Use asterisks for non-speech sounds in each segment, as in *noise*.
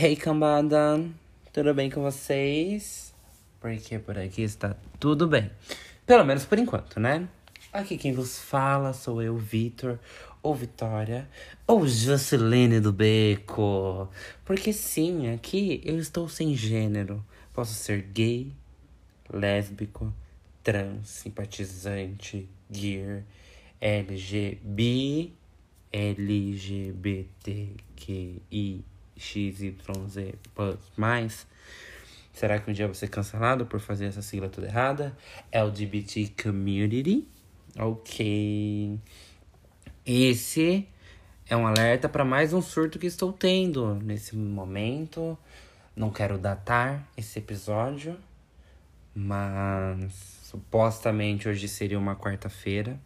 Hey cambada, tudo bem com vocês? Porque por aqui está tudo bem. Pelo menos por enquanto, né? Aqui quem vos fala sou eu, Vitor, ou Vitória, ou Jocilene do Beco. Porque sim, aqui eu estou sem gênero. Posso ser gay, lésbico, trans, simpatizante, gear, LGB, LGBTQI XYZ mais. Será que um dia vou ser cancelado por fazer essa sigla toda errada? LGBT Community. Ok. Esse é um alerta para mais um surto que estou tendo nesse momento. Não quero datar esse episódio, mas supostamente hoje seria uma quarta-feira.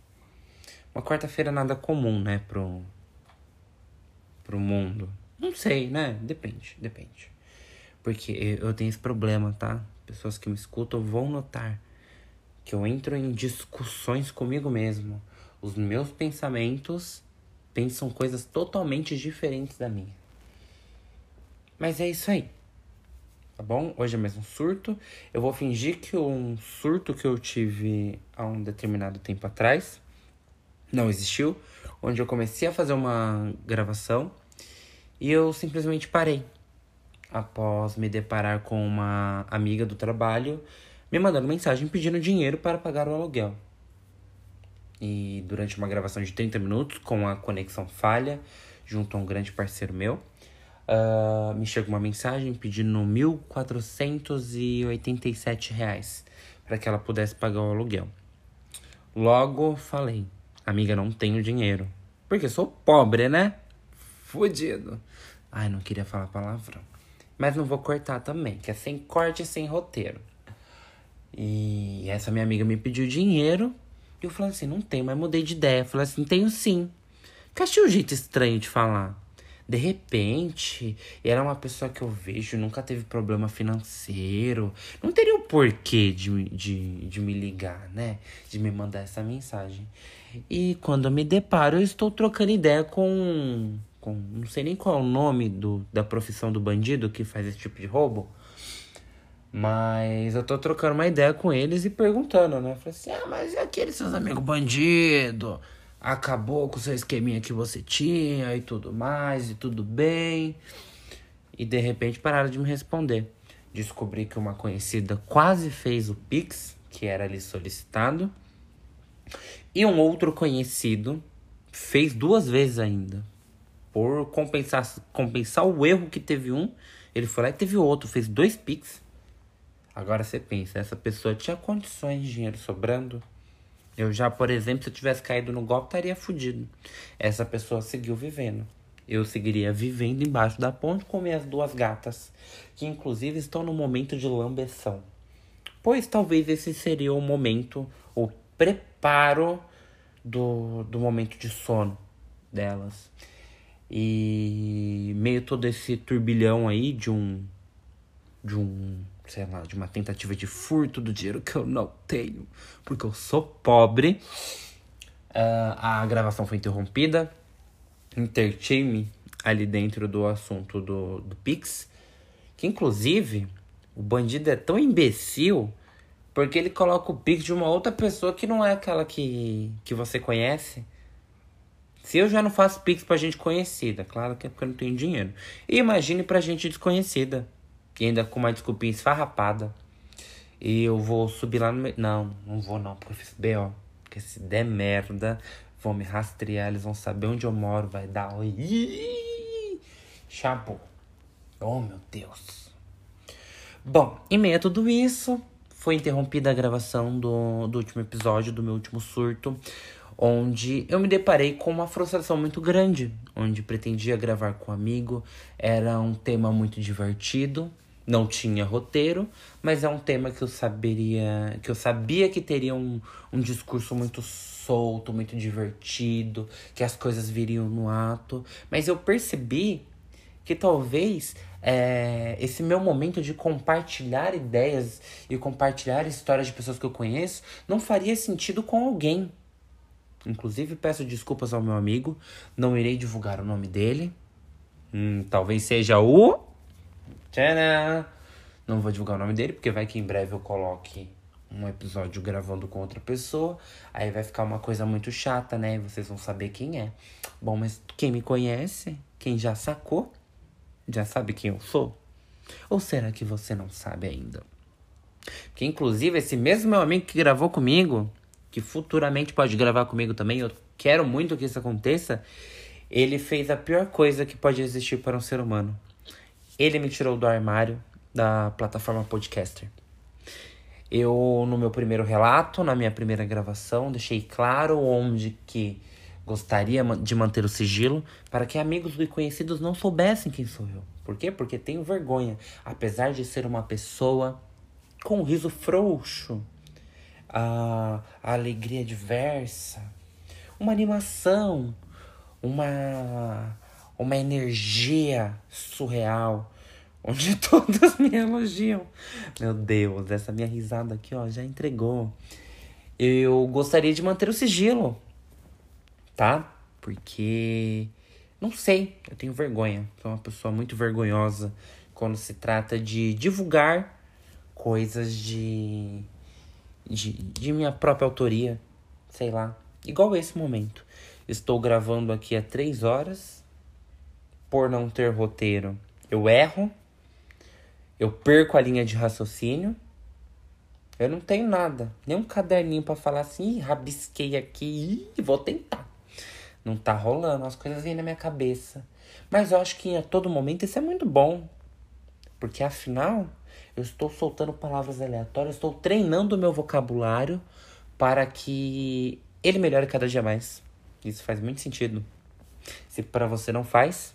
Uma quarta-feira nada comum, né, pro, pro mundo. Não sei, né? Depende, depende. Porque eu tenho esse problema, tá? Pessoas que me escutam vão notar que eu entro em discussões comigo mesmo. Os meus pensamentos pensam coisas totalmente diferentes da minha. Mas é isso aí. Tá bom? Hoje é mesmo surto. Eu vou fingir que um surto que eu tive há um determinado tempo atrás não existiu, onde eu comecei a fazer uma gravação e eu simplesmente parei. Após me deparar com uma amiga do trabalho me mandando mensagem pedindo dinheiro para pagar o aluguel. E durante uma gravação de 30 minutos, com a conexão falha, junto a um grande parceiro meu, uh, me chega uma mensagem pedindo R$ 1.487 para que ela pudesse pagar o aluguel. Logo falei, amiga, não tenho dinheiro. Porque sou pobre, né? Fudido. Ai, não queria falar palavrão. Mas não vou cortar também, que é sem corte e sem roteiro. E essa minha amiga me pediu dinheiro. E eu falei assim, não tenho, mas mudei de ideia. Falei assim, tenho sim. Que achei um jeito estranho de falar. De repente, era uma pessoa que eu vejo, nunca teve problema financeiro. Não teria o porquê de, de, de me ligar, né? De me mandar essa mensagem. E quando eu me deparo, eu estou trocando ideia com com. Não sei nem qual é o nome do, da profissão do bandido que faz esse tipo de roubo. Mas eu tô trocando uma ideia com eles e perguntando, né? Falei assim: ah, mas e aqueles seus amigos bandido? Acabou com o seu esqueminha que você tinha e tudo mais, e tudo bem. E de repente pararam de me responder. Descobri que uma conhecida quase fez o Pix, que era ali solicitado. E um outro conhecido fez duas vezes ainda por compensar, compensar o erro que teve um, ele foi lá e teve outro, fez dois Pix. Agora você pensa, essa pessoa tinha condições de dinheiro sobrando? Eu já, por exemplo, se eu tivesse caído no golpe, estaria fudido. Essa pessoa seguiu vivendo. Eu seguiria vivendo embaixo da ponte com minhas duas gatas, que inclusive estão no momento de lambeção. Pois talvez esse seria o momento, o preparo do, do momento de sono delas. E meio todo esse turbilhão aí de um. De um. Sei lá, de uma tentativa de furto do dinheiro que eu não tenho, porque eu sou pobre. Uh, a gravação foi interrompida. Intertime ali dentro do assunto do, do Pix. Que inclusive, o bandido é tão imbecil porque ele coloca o Pix de uma outra pessoa que não é aquela que, que você conhece. Se eu já não faço pix pra gente conhecida, claro que é porque eu não tenho dinheiro. E imagine pra gente desconhecida, que ainda com uma desculpinha esfarrapada. E eu vou subir lá no. Não, não vou não, porque eu fiz B.O. Porque se der merda, vão me rastrear, eles vão saber onde eu moro, vai dar. Chapo. Oh, meu Deus. Bom, em meio a tudo isso, foi interrompida a gravação do, do último episódio, do meu último surto onde eu me deparei com uma frustração muito grande, onde pretendia gravar com um amigo, era um tema muito divertido, não tinha roteiro, mas é um tema que eu saberia, que eu sabia que teria um, um discurso muito solto, muito divertido, que as coisas viriam no ato, mas eu percebi que talvez é, esse meu momento de compartilhar ideias e compartilhar histórias de pessoas que eu conheço não faria sentido com alguém Inclusive, peço desculpas ao meu amigo. Não irei divulgar o nome dele. Hum, talvez seja o. Tcharam! Não vou divulgar o nome dele, porque vai que em breve eu coloque um episódio gravando com outra pessoa. Aí vai ficar uma coisa muito chata, né? Vocês vão saber quem é. Bom, mas quem me conhece, quem já sacou, já sabe quem eu sou? Ou será que você não sabe ainda? Que inclusive esse mesmo meu amigo que gravou comigo, que futuramente pode gravar comigo também, eu quero muito que isso aconteça. Ele fez a pior coisa que pode existir para um ser humano. Ele me tirou do armário da plataforma Podcaster. Eu, no meu primeiro relato, na minha primeira gravação, deixei claro onde que gostaria de manter o sigilo para que amigos e conhecidos não soubessem quem sou eu. Por quê? Porque tenho vergonha. Apesar de ser uma pessoa com um riso frouxo, a, a alegria diversa, uma animação, uma, uma energia surreal, onde *laughs* todos me elogiam. Meu Deus, essa minha risada aqui, ó, já entregou. Eu gostaria de manter o sigilo, tá? Porque não sei, eu tenho vergonha. Sou uma pessoa muito vergonhosa quando se trata de divulgar coisas de, de, de minha própria autoria, sei lá. Igual esse momento. Estou gravando aqui há três horas. Por não ter roteiro, eu erro. Eu perco a linha de raciocínio. Eu não tenho nada. Nem um caderninho para falar assim, rabisquei aqui e vou tentar. Não tá rolando, as coisas vêm na minha cabeça. Mas eu acho que a todo momento isso é muito bom. Porque afinal, eu estou soltando palavras aleatórias, estou treinando o meu vocabulário para que ele melhore cada dia mais. Isso faz muito sentido. Se para você não faz,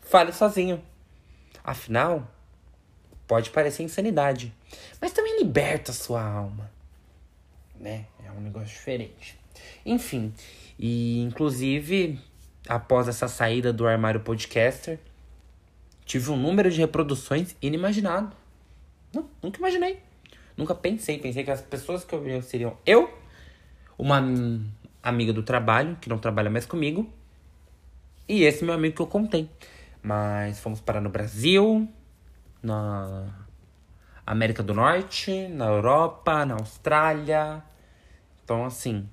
fale sozinho. Afinal, pode parecer insanidade, mas também liberta a sua alma, né? É um negócio diferente. Enfim, e inclusive após essa saída do armário podcaster, tive um número de reproduções inimaginado. Não, nunca imaginei. Nunca pensei. Pensei que as pessoas que ouviriam seriam eu, uma amiga do trabalho, que não trabalha mais comigo, e esse meu amigo que eu contei. Mas fomos parar no Brasil, na América do Norte, na Europa, na Austrália. Então, assim,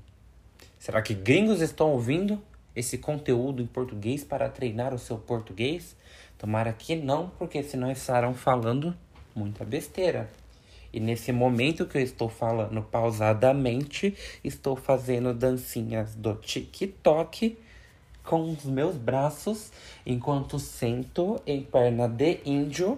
será que gringos estão ouvindo esse conteúdo em português para treinar o seu português? Tomara que não, porque senão estarão falando muita besteira. E nesse momento que eu estou falando pausadamente, estou fazendo dancinhas do TikTok com os meus braços enquanto sento em perna de índio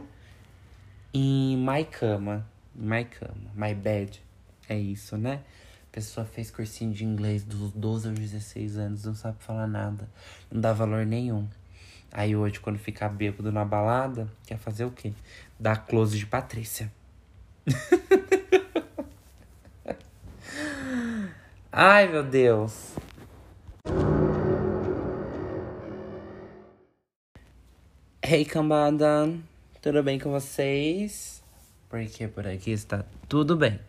em my cama. My cama, my bed. É isso, né? A pessoa fez cursinho de inglês dos 12 aos 16 anos, não sabe falar nada, não dá valor nenhum. Aí hoje, quando ficar bêbado na balada, quer fazer o quê? Dar close de Patrícia. *laughs* Ai, meu Deus. Hey, cambada. Tudo bem com vocês? Porque por aqui está tudo bem.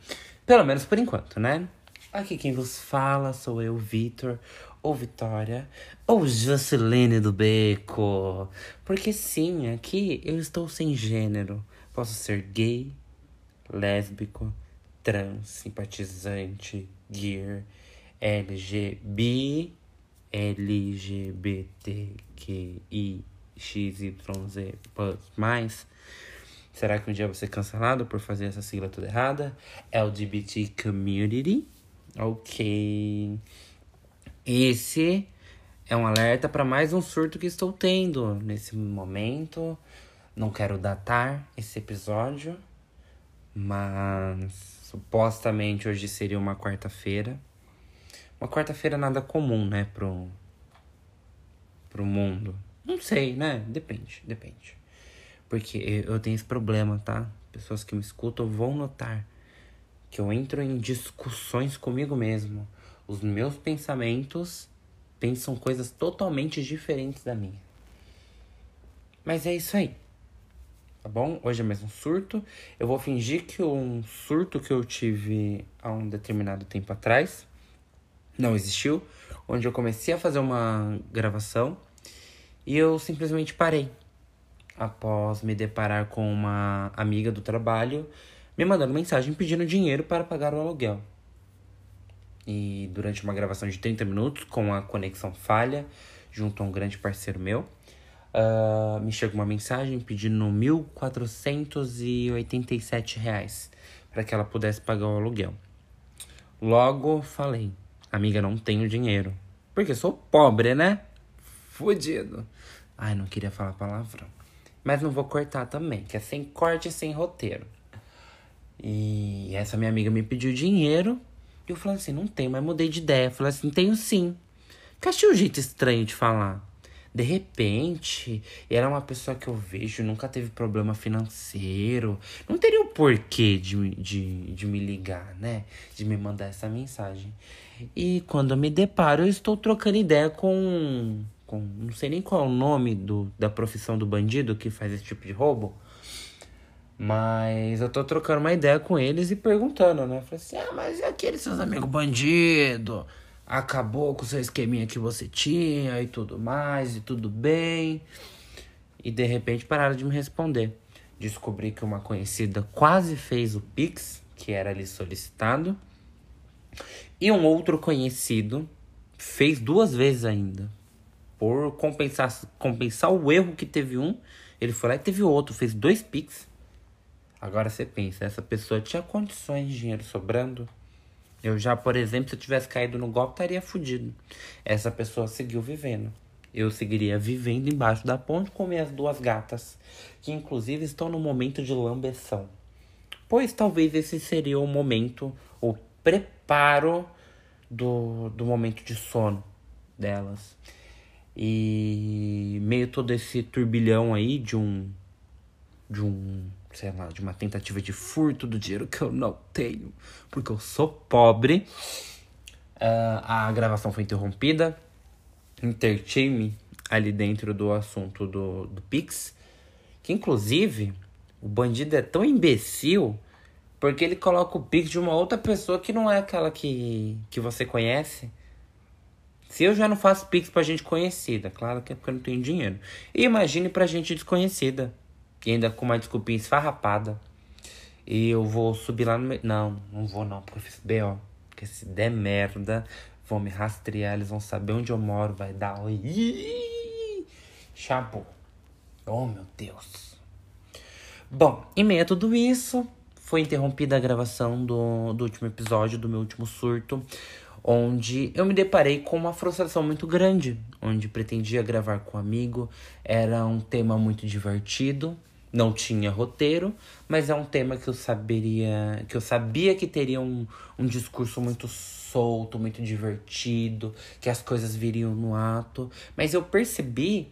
Pelo menos por enquanto, né? Aqui quem vos fala sou eu, Vitor, ou Vitória, ou Jocilene do Beco. Porque sim, aqui eu estou sem gênero. Posso ser gay, lésbico, trans, simpatizante, gear, LGB, LGBTQI, XYZ, mais. Será que um dia vou ser cancelado por fazer essa sigla toda errada? LGBT Community. Ok. Esse é um alerta para mais um surto que estou tendo nesse momento. Não quero datar esse episódio, mas supostamente hoje seria uma quarta-feira. Uma quarta-feira nada comum, né, pro, pro mundo. Não sei, né? Depende, depende. Porque eu tenho esse problema, tá? Pessoas que me escutam vão notar que eu entro em discussões comigo mesmo os meus pensamentos pensam coisas totalmente diferentes da minha. Mas é isso aí. Tá bom? Hoje é mais um surto. Eu vou fingir que um surto que eu tive há um determinado tempo atrás não existiu, onde eu comecei a fazer uma gravação e eu simplesmente parei. após me deparar com uma amiga do trabalho me mandando mensagem pedindo dinheiro para pagar o aluguel. E durante uma gravação de 30 minutos, com a conexão falha, junto a um grande parceiro meu, uh, me chegou uma mensagem pedindo R$ 1.487 para que ela pudesse pagar o aluguel. Logo falei, amiga, não tenho dinheiro. Porque sou pobre, né? Fudido. Ai, não queria falar palavrão. Mas não vou cortar também, que é sem corte e sem roteiro. E essa minha amiga me pediu dinheiro. E eu falei assim, não tenho, mas mudei de ideia. Eu falei assim, tenho sim. Que achei um jeito estranho de falar. De repente, era uma pessoa que eu vejo, nunca teve problema financeiro. Não teria o porquê de, de, de me ligar, né? De me mandar essa mensagem. E quando eu me deparo, eu estou trocando ideia com. com não sei nem qual é o nome do, da profissão do bandido que faz esse tipo de roubo. Mas eu tô trocando uma ideia com eles e perguntando, né? Falei assim: ah, mas e aqueles seus amigos bandido? acabou com o seu esqueminha que você tinha e tudo mais, e tudo bem. E de repente pararam de me responder. Descobri que uma conhecida quase fez o Pix, que era ali solicitado. E um outro conhecido fez duas vezes ainda. Por compensar, compensar o erro que teve um, ele foi lá e teve outro, fez dois Pix. Agora você pensa, essa pessoa tinha condições de dinheiro sobrando? Eu já, por exemplo, se eu tivesse caído no golpe, estaria fudido. Essa pessoa seguiu vivendo. Eu seguiria vivendo embaixo da ponte com minhas duas gatas, que inclusive estão no momento de lambeção. Pois talvez esse seria o momento, o preparo do, do momento de sono delas. E meio todo esse turbilhão aí de um de um sei lá, de uma tentativa de furto do dinheiro que eu não tenho, porque eu sou pobre. Uh, a gravação foi interrompida. Intertime ali dentro do assunto do, do Pix. Que inclusive o bandido é tão imbecil porque ele coloca o Pix de uma outra pessoa que não é aquela que, que você conhece. Se eu já não faço Pix pra gente conhecida, claro que é porque eu não tenho dinheiro. Imagine pra gente desconhecida. E ainda com uma desculpinha esfarrapada. E eu vou subir lá no meio. Não, não vou não, porque eu fiz B.O. Porque se der merda, vão me rastrear, eles vão saber onde eu moro, vai dar. Chapo. Oh, meu Deus. Bom, em meio a tudo isso, foi interrompida a gravação do, do último episódio, do meu último surto, onde eu me deparei com uma frustração muito grande, onde pretendia gravar com um amigo, era um tema muito divertido, não tinha roteiro, mas é um tema que eu saberia, que eu sabia que teria um, um discurso muito solto, muito divertido, que as coisas viriam no ato. Mas eu percebi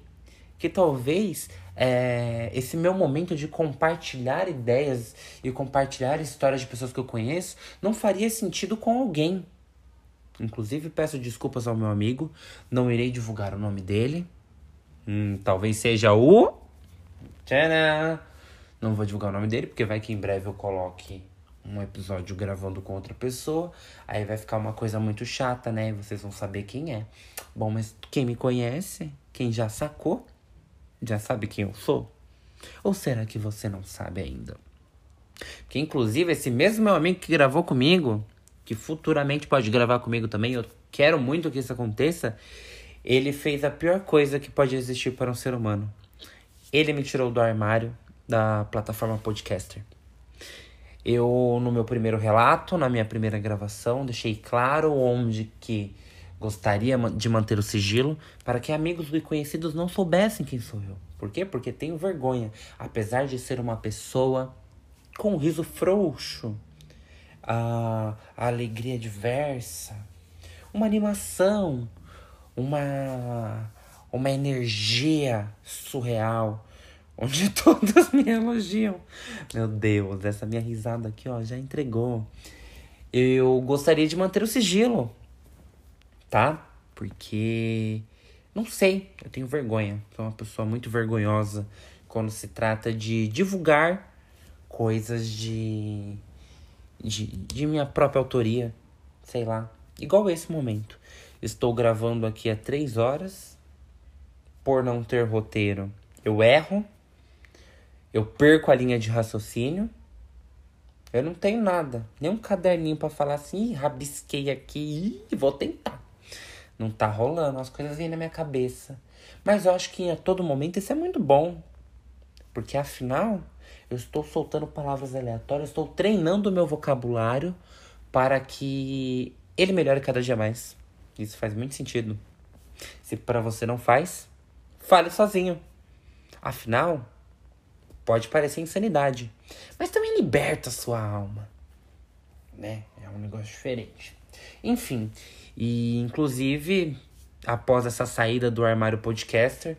que talvez é, esse meu momento de compartilhar ideias e compartilhar histórias de pessoas que eu conheço não faria sentido com alguém. Inclusive, peço desculpas ao meu amigo, não irei divulgar o nome dele. Hum, talvez seja o Tcharam! Não vou divulgar o nome dele, porque vai que em breve eu coloque um episódio gravando com outra pessoa. Aí vai ficar uma coisa muito chata, né? Vocês vão saber quem é. Bom, mas quem me conhece, quem já sacou, já sabe quem eu sou? Ou será que você não sabe ainda? Que inclusive esse mesmo meu amigo que gravou comigo, que futuramente pode gravar comigo também, eu quero muito que isso aconteça, ele fez a pior coisa que pode existir para um ser humano. Ele me tirou do armário da plataforma Podcaster. Eu, no meu primeiro relato, na minha primeira gravação, deixei claro onde que gostaria de manter o sigilo para que amigos e conhecidos não soubessem quem sou eu. Por quê? Porque tenho vergonha. Apesar de ser uma pessoa com um riso frouxo, a, a alegria diversa, uma animação, uma uma energia surreal, *laughs* onde todos me elogiam. Meu Deus, essa minha risada aqui, ó, já entregou. Eu gostaria de manter o sigilo, tá? Porque não sei, eu tenho vergonha. Sou uma pessoa muito vergonhosa quando se trata de divulgar coisas de, de, de minha própria autoria, sei lá. Igual esse momento. Estou gravando aqui há três horas por não ter roteiro, eu erro. eu perco a linha de raciocínio. Eu não tenho nada, nem um caderninho para falar assim, rabisquei aqui, Ih, vou tentar. Não tá rolando, as coisas vêm na minha cabeça. Mas eu acho que a todo momento isso é muito bom. Porque afinal, eu estou soltando palavras aleatórias, estou treinando o meu vocabulário para que ele melhore cada dia mais. Isso faz muito sentido. Se para você não faz, fale sozinho. Afinal, pode parecer insanidade, mas também liberta a sua alma, né? É um negócio diferente. Enfim, e inclusive após essa saída do armário podcaster,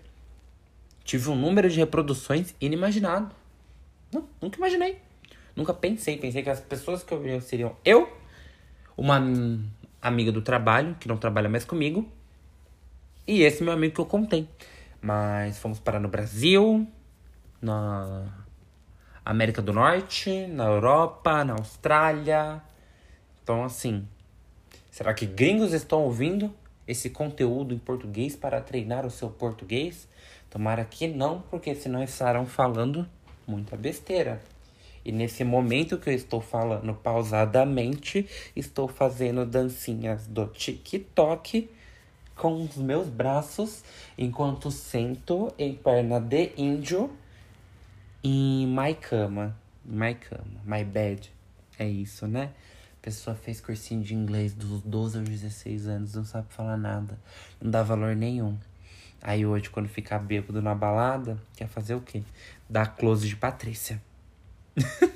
tive um número de reproduções inimaginado. Não, nunca imaginei. Nunca pensei. Pensei que as pessoas que eu seriam eu, uma amiga do trabalho, que não trabalha mais comigo, e esse meu amigo que eu contei. Mas fomos parar no Brasil, na América do Norte, na Europa, na Austrália. Então, assim, será que gringos estão ouvindo esse conteúdo em português para treinar o seu português? Tomara que não, porque senão estarão falando muita besteira. E nesse momento que eu estou falando pausadamente, estou fazendo dancinhas do TikTok com os meus braços enquanto sento em perna de índio em my cama. My cama, my bed. É isso, né? A pessoa fez cursinho de inglês dos 12 aos 16 anos, não sabe falar nada, não dá valor nenhum. Aí hoje, quando ficar bêbado na balada, quer fazer o quê? Dar close de Patrícia. *laughs*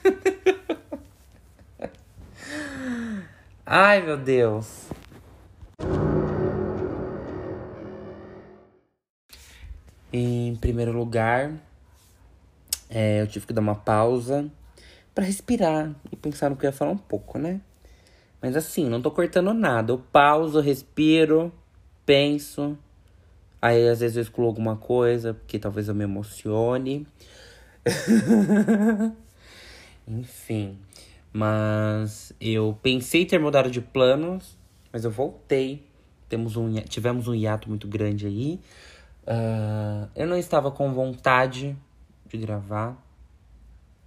Ai, meu Deus. Em primeiro lugar, é, eu tive que dar uma pausa para respirar e pensar no que eu ia falar um pouco, né? Mas assim, não tô cortando nada. Eu pauso, respiro, penso. Aí às vezes eu excluo alguma coisa, porque talvez eu me emocione. *laughs* Enfim. Mas eu pensei ter mudado de planos, mas eu voltei. Temos um, tivemos um hiato muito grande aí. Uh, eu não estava com vontade de gravar.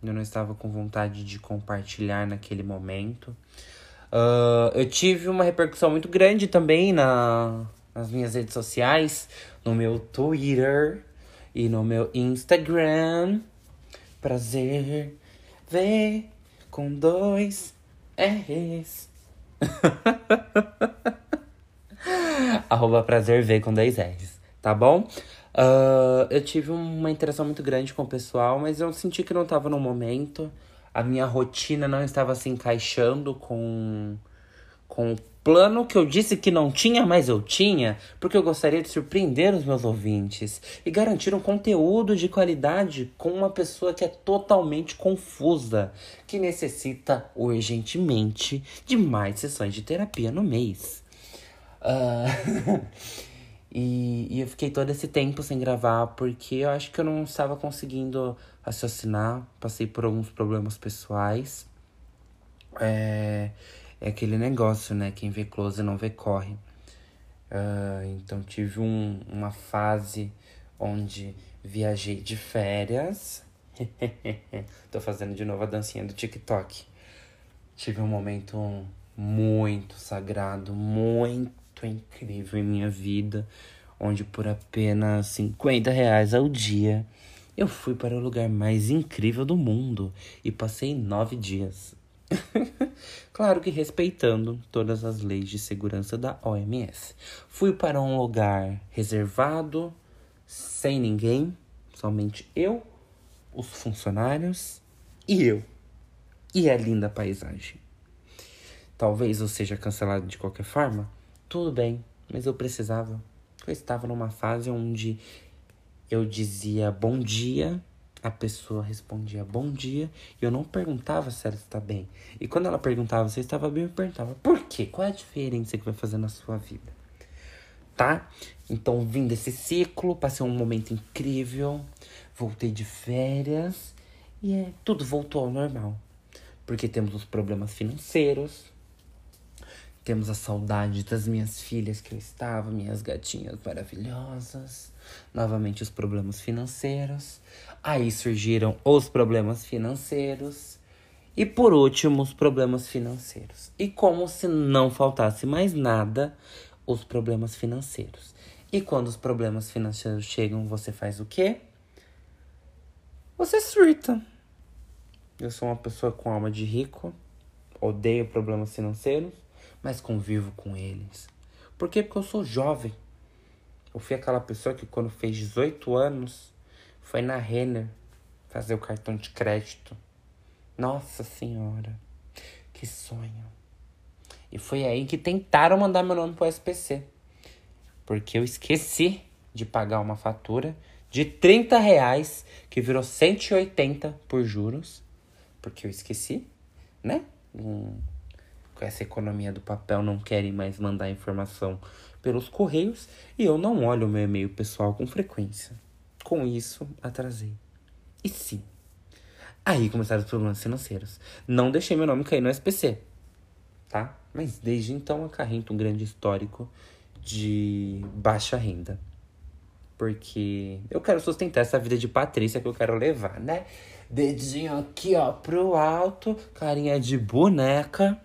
Eu não estava com vontade de compartilhar naquele momento. Uh, eu tive uma repercussão muito grande também na, nas minhas redes sociais, no meu Twitter e no meu Instagram. Prazer ver com dois R's. *laughs* Arroba prazer ver com dois R's, tá bom? Uh, eu tive uma interação muito grande com o pessoal, mas eu senti que não estava no momento. A minha rotina não estava se encaixando com, com plano que eu disse que não tinha, mas eu tinha, porque eu gostaria de surpreender os meus ouvintes e garantir um conteúdo de qualidade com uma pessoa que é totalmente confusa, que necessita urgentemente de mais sessões de terapia no mês. Uh... *laughs* E, e eu fiquei todo esse tempo sem gravar porque eu acho que eu não estava conseguindo raciocinar. Passei por alguns problemas pessoais. É, é aquele negócio, né? Quem vê close não vê corre. Uh, então tive um, uma fase onde viajei de férias. *laughs* Tô fazendo de novo a dancinha do TikTok. Tive um momento muito sagrado, muito incrível em minha vida, onde por apenas 50 reais ao dia eu fui para o lugar mais incrível do mundo e passei nove dias. *laughs* claro que respeitando todas as leis de segurança da OMS. Fui para um lugar reservado, sem ninguém, somente eu, os funcionários e eu. E a linda paisagem. Talvez eu seja cancelado de qualquer forma, tudo bem, mas eu precisava. Eu estava numa fase onde eu dizia bom dia, a pessoa respondia bom dia, e eu não perguntava se ela está bem. E quando ela perguntava se estava bem, eu perguntava por quê? Qual é a diferença que vai fazer na sua vida? Tá? Então, vim desse ciclo, passei um momento incrível, voltei de férias e é, tudo voltou ao normal. Porque temos os problemas financeiros, temos a saudade das minhas filhas que eu estava, minhas gatinhas maravilhosas. novamente os problemas financeiros. Aí surgiram os problemas financeiros. E por último, os problemas financeiros. E como se não faltasse mais nada, os problemas financeiros. E quando os problemas financeiros chegam, você faz o quê? Você surta. Eu sou uma pessoa com alma de rico, odeio problemas financeiros, mas convivo com eles. Por quê? Porque eu sou jovem. Eu fui aquela pessoa que quando fez 18 anos foi na Renner fazer o cartão de crédito. Nossa Senhora, que sonho. E foi aí que tentaram mandar meu nome pro SPC. Porque eu esqueci de pagar uma fatura de 30 reais, que virou 180 por juros. Porque eu esqueci, né? Hum, com essa economia do papel, não querem mais mandar informação pelos correios. E eu não olho o meu e-mail pessoal com frequência. Com isso, atrasei. E sim, Aí começaram os problemas financeiros. Não deixei meu nome cair no SPC, tá? Mas desde então acarrento um grande histórico de baixa renda. Porque eu quero sustentar essa vida de Patrícia que eu quero levar, né? Dedinho aqui, ó, pro alto, carinha de boneca.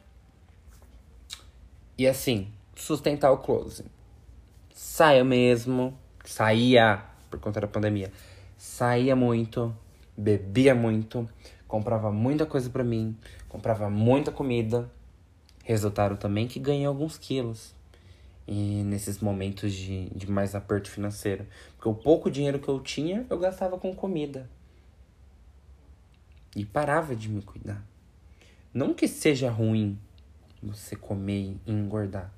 E assim, sustentar o close. Saia mesmo. Saía por conta da pandemia. Saía muito bebia muito, comprava muita coisa para mim, comprava muita comida. Resultaram também que ganhei alguns quilos. E nesses momentos de, de mais aperto financeiro. Porque o pouco dinheiro que eu tinha, eu gastava com comida. E parava de me cuidar. Não que seja ruim você comer e engordar.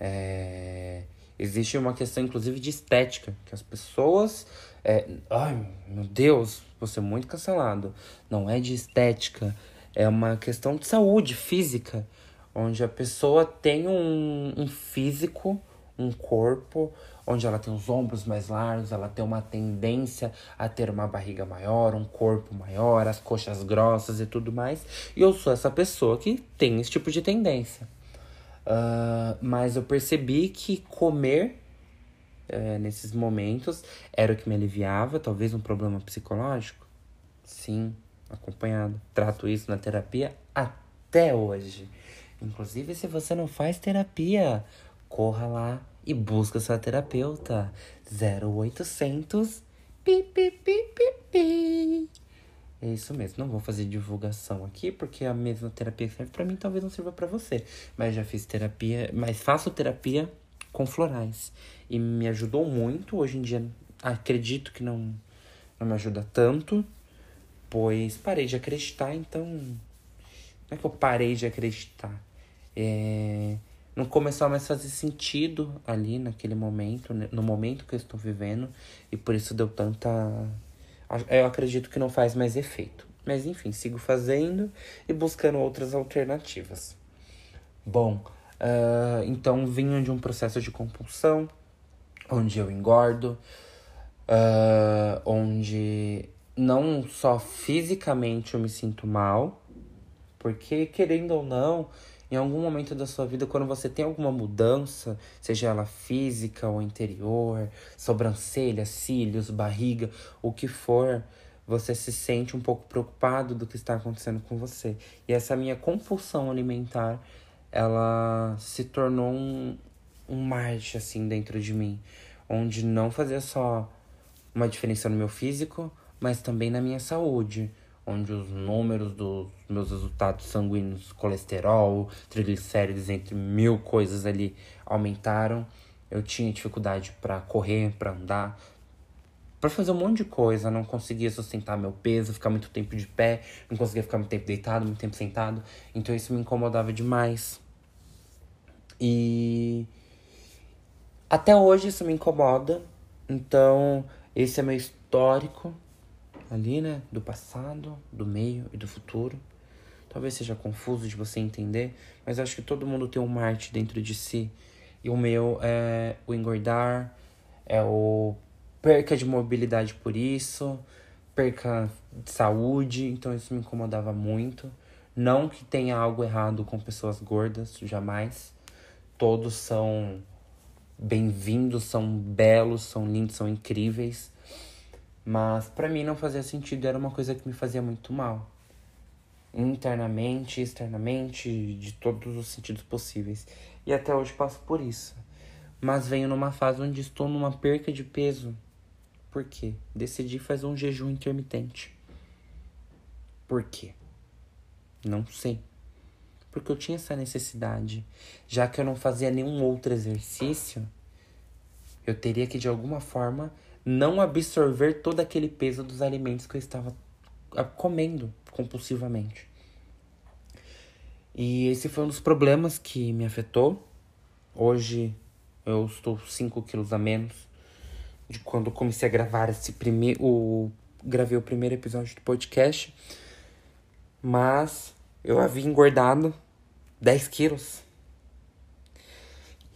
É... Existe uma questão, inclusive, de estética. Que as pessoas é, ai, meu Deus, vou ser muito cancelado. Não é de estética, é uma questão de saúde física, onde a pessoa tem um, um físico, um corpo, onde ela tem os ombros mais largos, ela tem uma tendência a ter uma barriga maior, um corpo maior, as coxas grossas e tudo mais. E eu sou essa pessoa que tem esse tipo de tendência. Uh, mas eu percebi que comer é, nesses momentos era o que me aliviava, talvez um problema psicológico? Sim, acompanhado. Trato isso na terapia até hoje. Inclusive, se você não faz terapia, corra lá e busca sua terapeuta. 0800 pi, pi, pi, pi, pi. É isso mesmo, não vou fazer divulgação aqui, porque a mesma terapia que serve para mim talvez não sirva para você. Mas já fiz terapia, mas faço terapia com florais. E me ajudou muito. Hoje em dia, acredito que não, não me ajuda tanto, pois parei de acreditar. Então, não é que eu parei de acreditar. É, não começou a mais fazer sentido ali naquele momento, né, no momento que eu estou vivendo, e por isso deu tanta. Eu acredito que não faz mais efeito. Mas enfim, sigo fazendo e buscando outras alternativas. Bom, Uh, então vinham de um processo de compulsão, onde eu engordo, uh, onde não só fisicamente eu me sinto mal, porque querendo ou não, em algum momento da sua vida, quando você tem alguma mudança, seja ela física ou interior, sobrancelha, cílios, barriga, o que for, você se sente um pouco preocupado do que está acontecendo com você. E essa minha compulsão alimentar ela se tornou um, um marcha, assim, dentro de mim. Onde não fazia só uma diferença no meu físico, mas também na minha saúde. Onde os números dos meus resultados sanguíneos, colesterol, triglicérides, entre mil coisas ali, aumentaram. Eu tinha dificuldade para correr, para andar, para fazer um monte de coisa. Não conseguia sustentar meu peso, ficar muito tempo de pé, não conseguia ficar muito tempo deitado, muito tempo sentado. Então isso me incomodava demais. E até hoje isso me incomoda. Então, esse é meu histórico ali, né? Do passado, do meio e do futuro. Talvez seja confuso de você entender, mas acho que todo mundo tem um Marte dentro de si. E o meu é o engordar, é o perca de mobilidade por isso, perca de saúde, então isso me incomodava muito. Não que tenha algo errado com pessoas gordas, jamais todos são bem-vindos, são belos, são lindos, são incríveis. Mas para mim não fazia sentido, era uma coisa que me fazia muito mal. Internamente, externamente, de todos os sentidos possíveis. E até hoje passo por isso. Mas venho numa fase onde estou numa perca de peso. Por quê? Decidi fazer um jejum intermitente. Por quê? Não sei. Porque eu tinha essa necessidade. Já que eu não fazia nenhum outro exercício, eu teria que de alguma forma não absorver todo aquele peso dos alimentos que eu estava ah, comendo compulsivamente. E esse foi um dos problemas que me afetou. Hoje eu estou 5 quilos a menos de quando comecei a gravar esse primeiro. O, gravei o primeiro episódio do podcast. Mas eu havia engordado 10 quilos.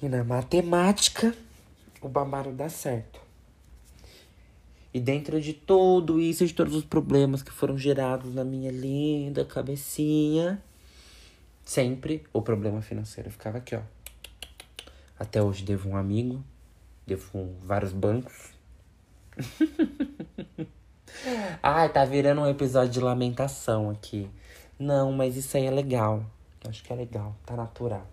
E na matemática, o babado dá certo. E dentro de tudo isso, de todos os problemas que foram gerados na minha linda cabecinha, sempre o problema financeiro ficava aqui, ó. Até hoje devo um amigo, devo vários bancos. *laughs* Ai, tá virando um episódio de lamentação aqui. Não, mas isso aí é legal. Eu acho que é legal, tá natural.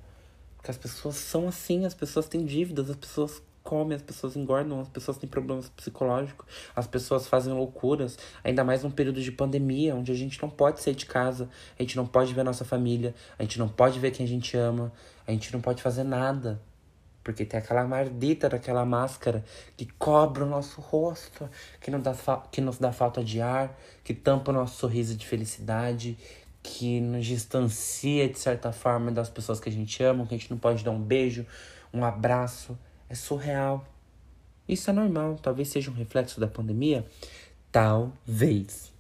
Porque as pessoas são assim, as pessoas têm dívidas, as pessoas comem, as pessoas engordam, as pessoas têm problemas psicológicos, as pessoas fazem loucuras, ainda mais num período de pandemia, onde a gente não pode sair de casa, a gente não pode ver nossa família, a gente não pode ver quem a gente ama, a gente não pode fazer nada. Porque tem aquela maldita daquela máscara que cobre o nosso rosto, que, não dá que nos dá falta de ar, que tampa o nosso sorriso de felicidade, que nos distancia de certa forma das pessoas que a gente ama, que a gente não pode dar um beijo, um abraço. É surreal. Isso é normal, talvez seja um reflexo da pandemia, talvez.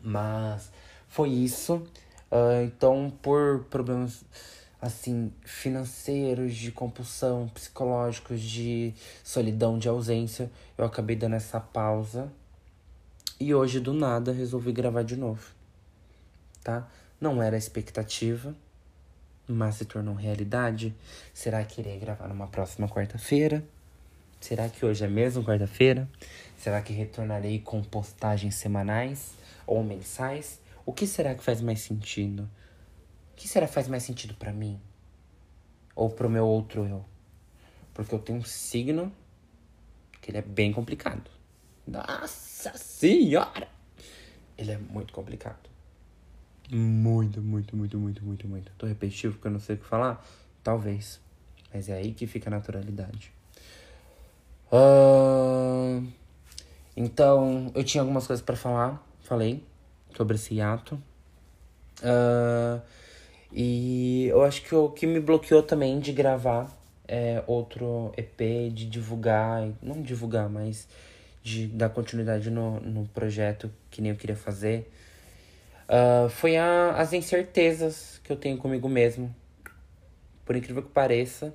Mas foi isso. Uh, então, por problemas assim, financeiros, de compulsão, psicológicos, de solidão, de ausência, eu acabei dando essa pausa. E hoje, do nada, resolvi gravar de novo. Tá? Não era expectativa, mas se tornou realidade. Será que irei gravar numa próxima quarta-feira? Será que hoje é mesmo quarta-feira? Será que retornarei com postagens semanais ou mensais? O que será que faz mais sentido? que será que faz mais sentido para mim? Ou pro meu outro eu? Porque eu tenho um signo que ele é bem complicado. Nossa senhora! Ele é muito complicado. Muito, muito, muito, muito, muito, muito. Tô repetitivo porque eu não sei o que falar? Talvez. Mas é aí que fica a naturalidade. Uh... Então, eu tinha algumas coisas para falar. Falei sobre esse ato. Uh... E eu acho que o que me bloqueou também de gravar é outro EP, de divulgar, não divulgar, mas de dar continuidade no, no projeto que nem eu queria fazer, uh, foi a, as incertezas que eu tenho comigo mesmo. Por incrível que pareça,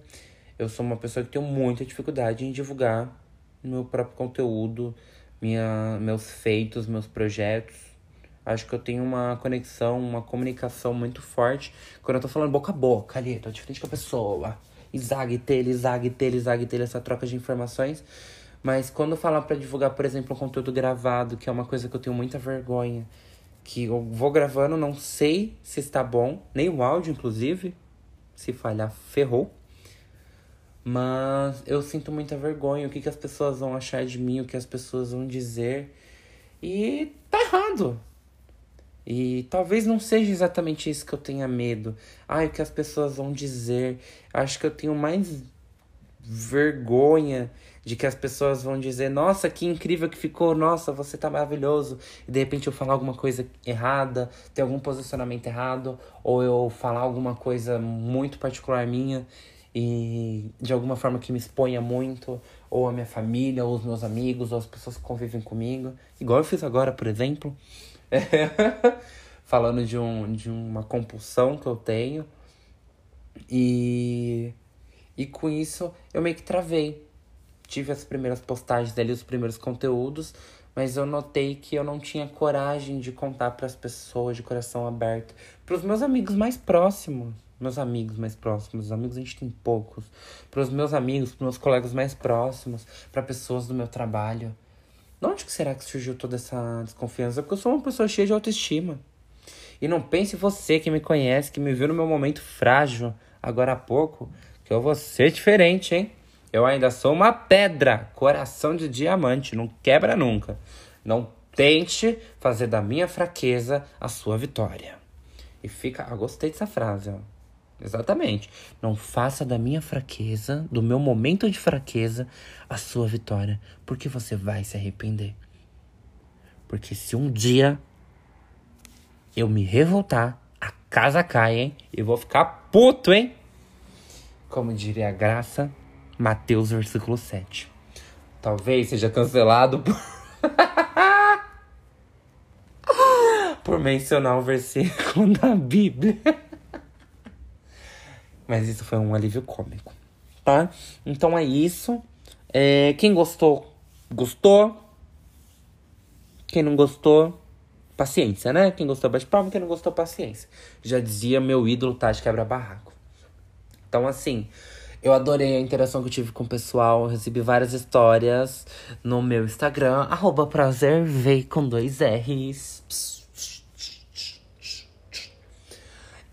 eu sou uma pessoa que tenho muita dificuldade em divulgar meu próprio conteúdo, minha, meus feitos, meus projetos. Acho que eu tenho uma conexão, uma comunicação muito forte quando eu tô falando boca a boca ali, tô de frente com a pessoa. Isag tele, isag tele, isag tele, essa troca de informações. Mas quando falar para divulgar, por exemplo, um conteúdo gravado, que é uma coisa que eu tenho muita vergonha, que eu vou gravando, não sei se está bom, nem o áudio, inclusive. Se falhar, ferrou. Mas eu sinto muita vergonha. O que, que as pessoas vão achar de mim, o que as pessoas vão dizer. E tá errado. E talvez não seja exatamente isso que eu tenha medo. Ai, o que as pessoas vão dizer. Acho que eu tenho mais vergonha de que as pessoas vão dizer: Nossa, que incrível que ficou, nossa, você tá maravilhoso. E de repente eu falar alguma coisa errada, ter algum posicionamento errado, ou eu falar alguma coisa muito particular minha e de alguma forma que me exponha muito, ou a minha família, ou os meus amigos, ou as pessoas que convivem comigo. Igual eu fiz agora, por exemplo. *laughs* Falando de, um, de uma compulsão que eu tenho. E, e com isso eu meio que travei. Tive as primeiras postagens ali, os primeiros conteúdos, mas eu notei que eu não tinha coragem de contar para as pessoas de coração aberto, para os meus amigos mais próximos, meus amigos mais próximos, os amigos a gente tem poucos, para os meus amigos, para meus colegas mais próximos, para pessoas do meu trabalho. De onde que será que surgiu toda essa desconfiança? Porque eu sou uma pessoa cheia de autoestima. E não pense você que me conhece, que me viu no meu momento frágil agora há pouco, que eu vou ser diferente, hein? Eu ainda sou uma pedra, coração de diamante, não quebra nunca. Não tente fazer da minha fraqueza a sua vitória. E fica, eu gostei dessa frase, ó. Exatamente. Não faça da minha fraqueza, do meu momento de fraqueza, a sua vitória, porque você vai se arrepender. Porque se um dia eu me revoltar, a casa cai, hein? Eu vou ficar puto, hein? Como diria a graça, Mateus versículo 7. Talvez seja cancelado por... *laughs* por mencionar um versículo *laughs* da Bíblia. Mas isso foi um alívio cômico, tá? Então é isso. É, quem gostou, gostou. Quem não gostou, paciência, né? Quem gostou, bate palma. Quem não gostou, paciência. Já dizia meu ídolo Tati Quebra-Barraco. Então, assim, eu adorei a interação que eu tive com o pessoal. recebi várias histórias no meu Instagram, arroba com dois R's.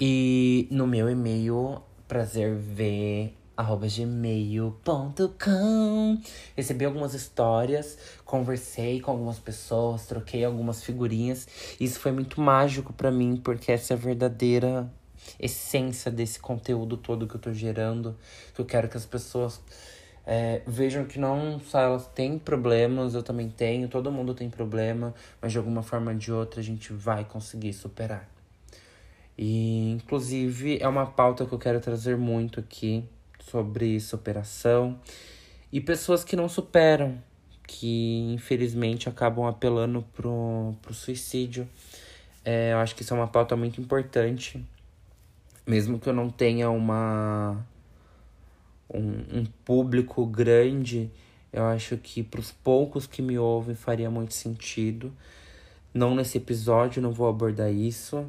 E no meu e-mail, prazerver@gmail.com. Recebi algumas histórias, conversei com algumas pessoas, troquei algumas figurinhas. Isso foi muito mágico para mim, porque essa é a verdadeira essência desse conteúdo todo que eu tô gerando, que eu quero que as pessoas é, vejam que não só elas têm problemas, eu também tenho, todo mundo tem problema, mas de alguma forma ou de outra a gente vai conseguir superar. E, inclusive, é uma pauta que eu quero trazer muito aqui sobre superação e pessoas que não superam, que infelizmente acabam apelando pro, pro suicídio. É, eu acho que isso é uma pauta muito importante, mesmo que eu não tenha uma um, um público grande, eu acho que para os poucos que me ouvem faria muito sentido. Não nesse episódio, não vou abordar isso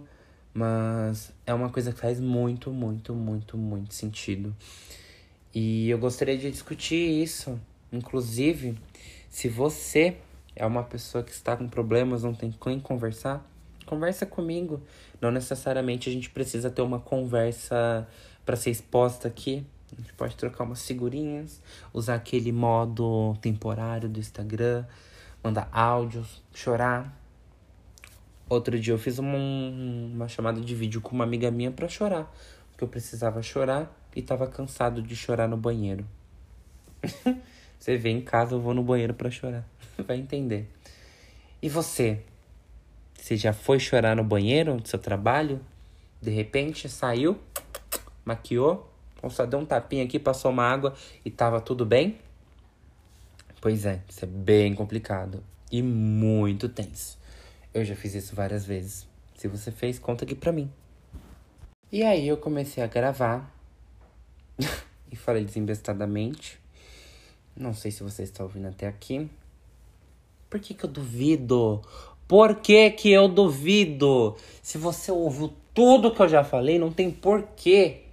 mas é uma coisa que faz muito, muito, muito, muito sentido. E eu gostaria de discutir isso. Inclusive, se você é uma pessoa que está com problemas, não tem com quem conversar, conversa comigo. Não necessariamente a gente precisa ter uma conversa para ser exposta aqui. A gente pode trocar umas figurinhas, usar aquele modo temporário do Instagram, mandar áudios, chorar, Outro dia eu fiz uma, uma chamada de vídeo com uma amiga minha para chorar. Porque eu precisava chorar e tava cansado de chorar no banheiro. *laughs* você vê em casa, eu vou no banheiro para chorar. *laughs* Vai entender. E você? Você já foi chorar no banheiro do seu trabalho? De repente saiu, maquiou, ou só deu um tapinha aqui, passou uma água e tava tudo bem? Pois é, isso é bem complicado e muito tenso. Eu já fiz isso várias vezes. Se você fez, conta aqui pra mim. E aí eu comecei a gravar. *laughs* e falei desembestadamente. Não sei se você está ouvindo até aqui. Por que, que eu duvido? Por que, que eu duvido? Se você ouviu tudo que eu já falei, não tem porquê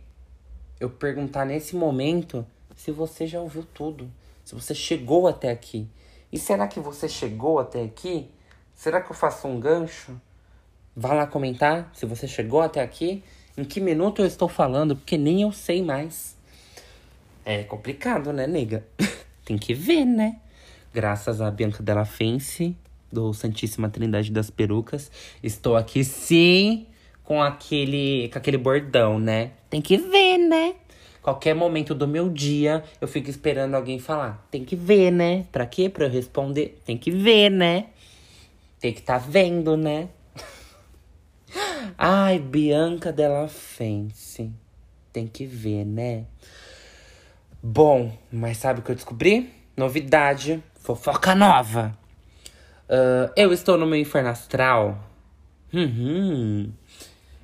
eu perguntar nesse momento se você já ouviu tudo. Se você chegou até aqui. E será que você chegou até aqui Será que eu faço um gancho? Vá lá comentar se você chegou até aqui. Em que minuto eu estou falando? Porque nem eu sei mais. É complicado, né, nega? *laughs* Tem que ver, né? Graças a Bianca Della Fence, do Santíssima Trindade das Perucas, estou aqui sim com aquele, com aquele bordão, né? Tem que ver, né? Qualquer momento do meu dia, eu fico esperando alguém falar. Tem que ver, né? Pra quê? Pra eu responder? Tem que ver, né? Tem que estar tá vendo, né? *laughs* Ai, Bianca Della Fence. Tem que ver, né? Bom, mas sabe o que eu descobri? Novidade, fofoca nova. Uh, eu estou no meu inferno astral. Uhum.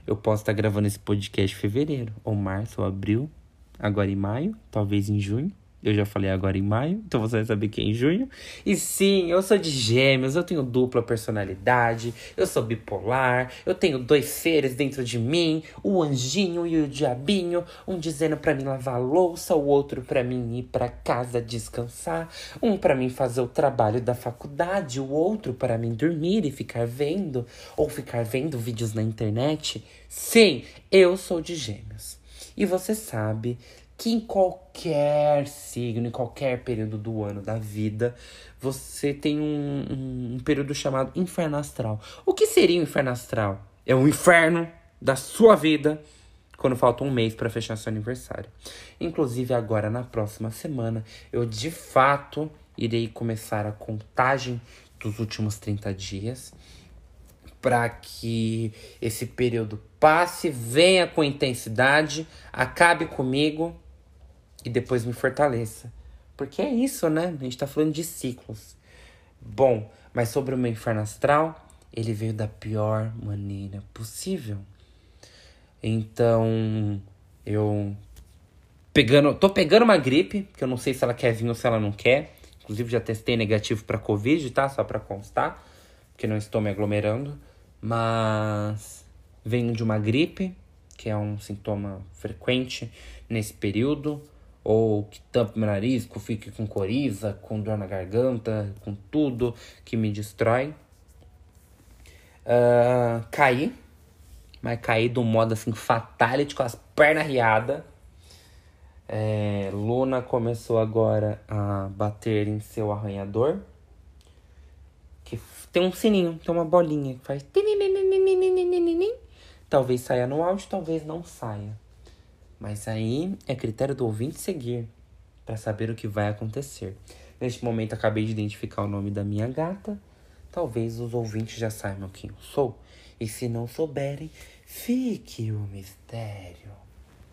Eu posso estar gravando esse podcast em fevereiro, ou março, ou abril, agora em maio, talvez em junho. Eu já falei agora em maio, então você vai saber que é em junho. E sim, eu sou de gêmeos, eu tenho dupla personalidade, eu sou bipolar, eu tenho dois seres dentro de mim, o anjinho e o diabinho, um dizendo para mim lavar louça, o outro para mim ir para casa descansar, um para mim fazer o trabalho da faculdade, o outro para mim dormir e ficar vendo ou ficar vendo vídeos na internet. Sim, eu sou de gêmeos. E você sabe que em qualquer signo, em qualquer período do ano da vida, você tem um, um, um período chamado inferno astral. O que seria o inferno astral? É o inferno da sua vida quando falta um mês para fechar seu aniversário. Inclusive, agora na próxima semana, eu de fato irei começar a contagem dos últimos 30 dias para que esse período passe, venha com intensidade, acabe comigo e depois me fortaleça. Porque é isso, né? A gente tá falando de ciclos. Bom, mas sobre o meu inferno astral, ele veio da pior maneira possível. Então, eu pegando, tô pegando uma gripe, que eu não sei se ela quer vir ou se ela não quer. Inclusive já testei negativo para covid, tá? Só para constar, porque não estou me aglomerando, mas venho de uma gripe, que é um sintoma frequente nesse período ou que tampe meu nariz, que eu fique com coriza, com dor na garganta, com tudo que me destrói. Uh, caí, mas caí um modo assim fatality, com as pernas riadas. É, Luna começou agora a bater em seu arranhador. Que tem um sininho, tem uma bolinha que faz. Talvez saia no áudio, talvez não saia. Mas aí é critério do ouvinte seguir para saber o que vai acontecer. Neste momento acabei de identificar o nome da minha gata. Talvez os ouvintes já saibam quem eu sou. E se não souberem, fique o mistério.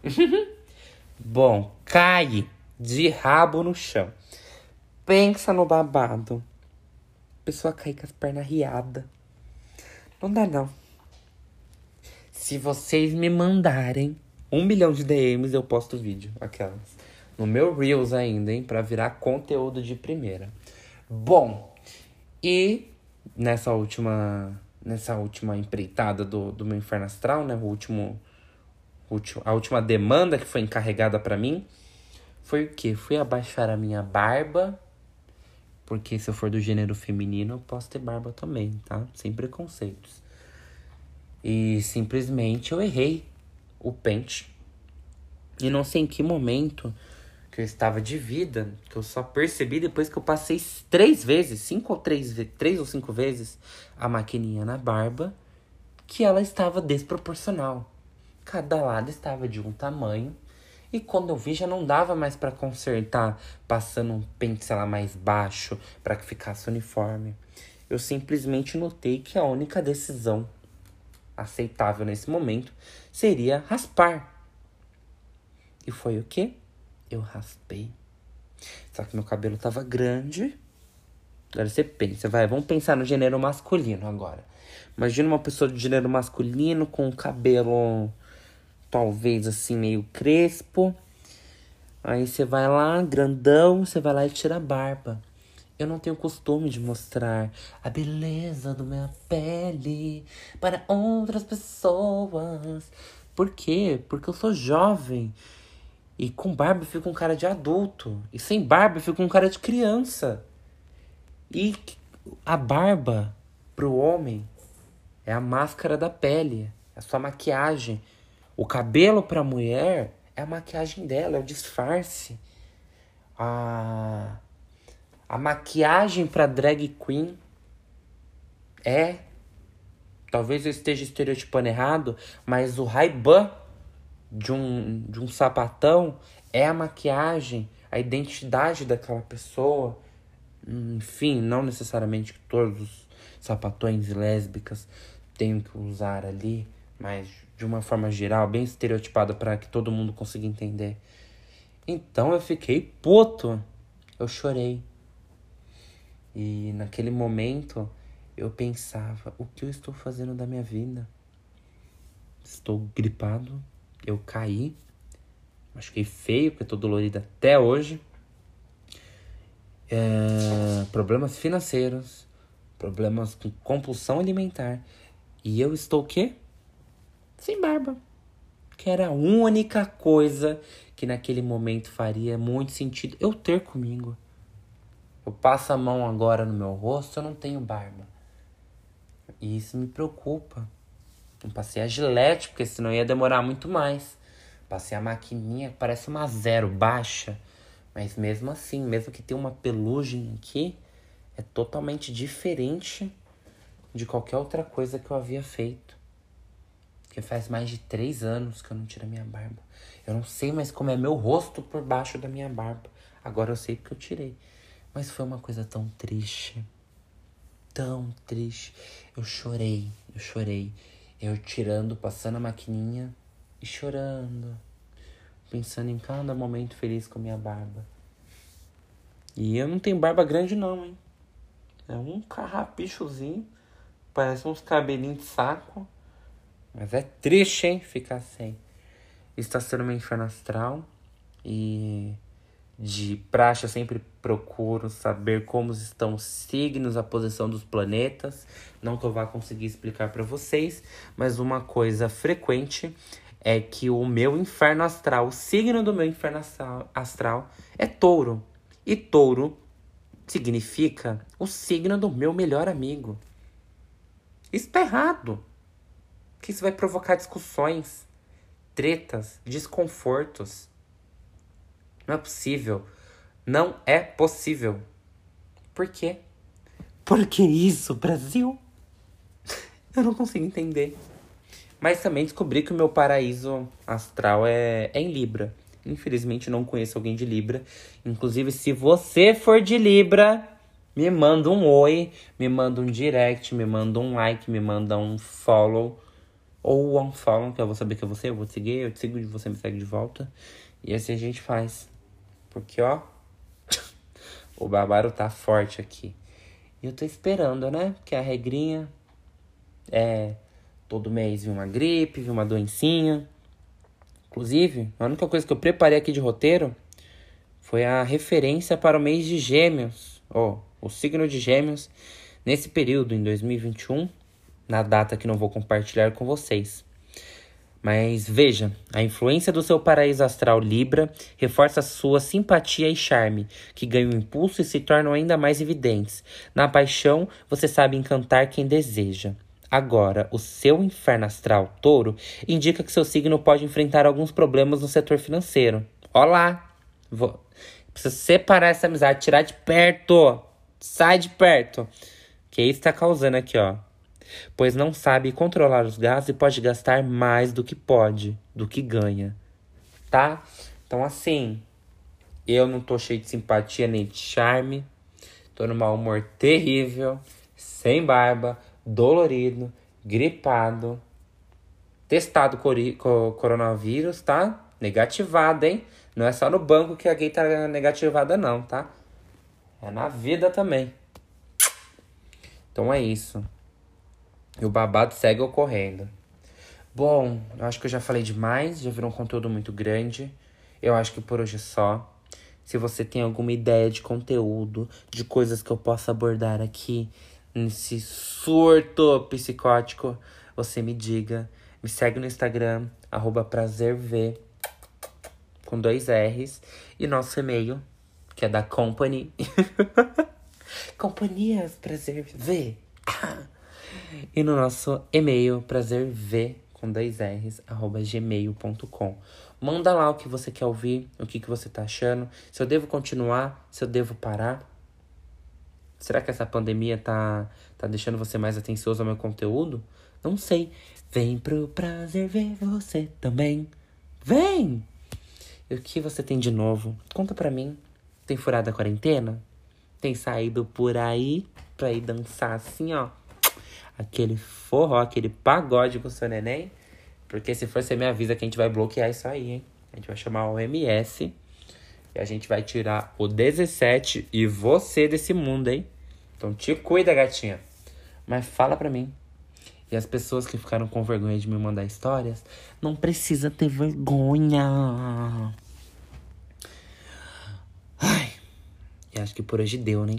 *laughs* Bom, cai de rabo no chão. Pensa no babado. Pessoa cair com as pernas riadas. Não dá não. Se vocês me mandarem um milhão de DMs eu posto vídeo, aquelas. No meu Reels ainda, hein? Pra virar conteúdo de primeira. Bom, e nessa última nessa última empreitada do, do meu inferno astral, né? O último, último, a última demanda que foi encarregada para mim foi o quê? Fui abaixar a minha barba, porque se eu for do gênero feminino, eu posso ter barba também, tá? Sem preconceitos. E simplesmente eu errei o pente. E não sei em que momento que eu estava de vida, que eu só percebi depois que eu passei três vezes, cinco ou três, três ou cinco vezes, a maquininha na barba, que ela estava desproporcional. Cada lado estava de um tamanho. E quando eu vi, já não dava mais para consertar, passando um pente, lá, mais baixo para que ficasse uniforme. Eu simplesmente notei que a única decisão aceitável nesse momento seria raspar. E foi o que? Eu raspei. Só que meu cabelo tava grande. Agora você pensa, vai, vamos pensar no gênero masculino agora. Imagina uma pessoa de gênero masculino com cabelo talvez assim meio crespo. Aí você vai lá, grandão, você vai lá e tira a barba. Eu não tenho costume de mostrar a beleza da minha pele para outras pessoas. Por quê? Porque eu sou jovem. E com barba eu fico com cara de adulto. E sem barba eu fico com cara de criança. E a barba pro homem é a máscara da pele, é a sua maquiagem. O cabelo pra mulher é a maquiagem dela, é o disfarce. A a maquiagem para drag queen é. Talvez eu esteja estereotipando errado, mas o Ray-Ban de um, de um sapatão é a maquiagem, a identidade daquela pessoa. Enfim, não necessariamente que todos os sapatões lésbicas tenham que usar ali, mas de uma forma geral, bem estereotipada para que todo mundo consiga entender. Então eu fiquei puto. Eu chorei. E naquele momento eu pensava: o que eu estou fazendo da minha vida? Estou gripado, eu caí, fiquei feio, porque estou dolorido até hoje. é, problemas financeiros, problemas com compulsão alimentar. E eu estou o quê? Sem barba. Que era a única coisa que naquele momento faria muito sentido eu ter comigo. Eu passo a mão agora no meu rosto, eu não tenho barba. E isso me preocupa. Não passei a gilete, porque senão ia demorar muito mais. Passei a maquininha, parece uma zero baixa. Mas mesmo assim, mesmo que tenha uma pelugem aqui, é totalmente diferente de qualquer outra coisa que eu havia feito. Porque faz mais de três anos que eu não tiro a minha barba. Eu não sei mais como é meu rosto por baixo da minha barba. Agora eu sei porque eu tirei. Mas foi uma coisa tão triste. Tão triste. Eu chorei, eu chorei. Eu tirando, passando a maquininha e chorando. Pensando em cada momento feliz com a minha barba. E eu não tenho barba grande não, hein? É um carrapichozinho. Parece uns cabelinhos de saco. Mas é triste, hein? Ficar sem. Está sendo uma inferno astral. E de praxe eu sempre procuro saber como estão os signos, a posição dos planetas. Não que eu vá conseguir explicar para vocês, mas uma coisa frequente é que o meu inferno astral, o signo do meu inferno astral é touro. E touro significa o signo do meu melhor amigo. Isso tá errado. Que isso vai provocar discussões, tretas, desconfortos. Não é possível. Não é possível. Por quê? Por que isso, Brasil? *laughs* Eu não consigo entender. Mas também descobri que o meu paraíso astral é, é em Libra. Infelizmente não conheço alguém de Libra. Inclusive, se você for de Libra, me manda um oi, me manda um direct, me manda um like, me manda um follow. Ou um follow, que eu vou saber que é você, eu vou te seguir, eu te sigo e você me segue de volta. E assim a gente faz. Porque, ó, o babaro tá forte aqui. E eu tô esperando, né? Que a regrinha é todo mês vi uma gripe, vi uma doencinha. Inclusive, a única coisa que eu preparei aqui de roteiro foi a referência para o mês de Gêmeos, ó, o signo de Gêmeos, nesse período, em 2021, na data que não vou compartilhar com vocês. Mas veja, a influência do seu paraíso astral Libra reforça sua simpatia e charme, que ganham impulso e se tornam ainda mais evidentes. Na paixão, você sabe encantar quem deseja. Agora, o seu inferno astral Touro indica que seu signo pode enfrentar alguns problemas no setor financeiro. Olá! Vou... Preciso separar essa amizade, tirar de perto! Sai de perto! Que isso está causando aqui, ó pois não sabe controlar os gastos e pode gastar mais do que pode, do que ganha, tá? Então, assim, eu não tô cheio de simpatia nem de charme, tô no mau humor terrível, sem barba, dolorido, gripado, testado co coronavírus, tá? Negativado, hein? Não é só no banco que a gay tá negativada, não, tá? É na vida também. Então é isso. E o babado segue ocorrendo. Bom, eu acho que eu já falei demais, já virou um conteúdo muito grande. Eu acho que por hoje é só. Se você tem alguma ideia de conteúdo, de coisas que eu possa abordar aqui nesse surto psicótico, você me diga. Me segue no Instagram, prazerv, com dois R's. E nosso e-mail, que é da Company. *laughs* Companhias Prazer V. E no nosso e-mail, prazerv, com dois R's, arroba gmail.com. Manda lá o que você quer ouvir, o que, que você tá achando, se eu devo continuar, se eu devo parar. Será que essa pandemia tá, tá deixando você mais atencioso ao meu conteúdo? Não sei. Vem pro prazer ver você também. Vem! E o que você tem de novo? Conta pra mim. Tem furado a quarentena? Tem saído por aí pra ir dançar assim, ó? Aquele forró, aquele pagode com o seu neném. Porque se for, você me avisa que a gente vai bloquear isso aí, hein? A gente vai chamar o MS e a gente vai tirar o 17 e você desse mundo, hein? Então te cuida, gatinha. Mas fala pra mim. E as pessoas que ficaram com vergonha de me mandar histórias, não precisa ter vergonha. Ai. acho que por hoje deu, né?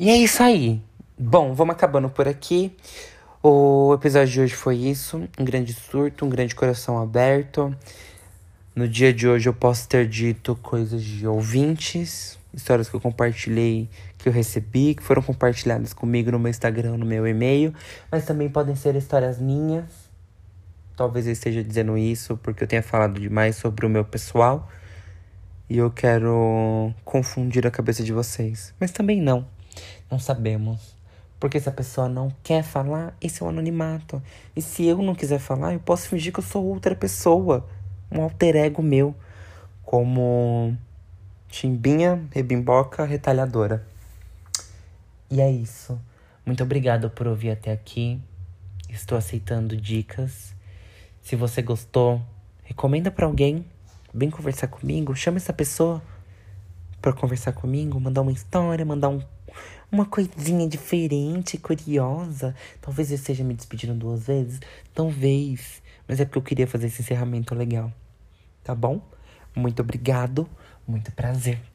E é isso aí. Bom, vamos acabando por aqui. O episódio de hoje foi isso. Um grande surto, um grande coração aberto. No dia de hoje eu posso ter dito coisas de ouvintes, histórias que eu compartilhei, que eu recebi, que foram compartilhadas comigo no meu Instagram, no meu e-mail, mas também podem ser histórias minhas. Talvez eu esteja dizendo isso porque eu tenha falado demais sobre o meu pessoal e eu quero confundir a cabeça de vocês, mas também não. Não sabemos. Porque se a pessoa não quer falar, esse é um anonimato. E se eu não quiser falar, eu posso fingir que eu sou outra pessoa. Um alter ego meu. Como Chimbinha, Rebimboca, Retalhadora. E é isso. Muito obrigado por ouvir até aqui. Estou aceitando dicas. Se você gostou, recomenda para alguém. Vem conversar comigo. Chama essa pessoa para conversar comigo, mandar uma história, mandar um uma coisinha diferente, curiosa. Talvez eu esteja me despedindo duas vezes, talvez. Mas é porque eu queria fazer esse encerramento legal. Tá bom? Muito obrigado, muito prazer.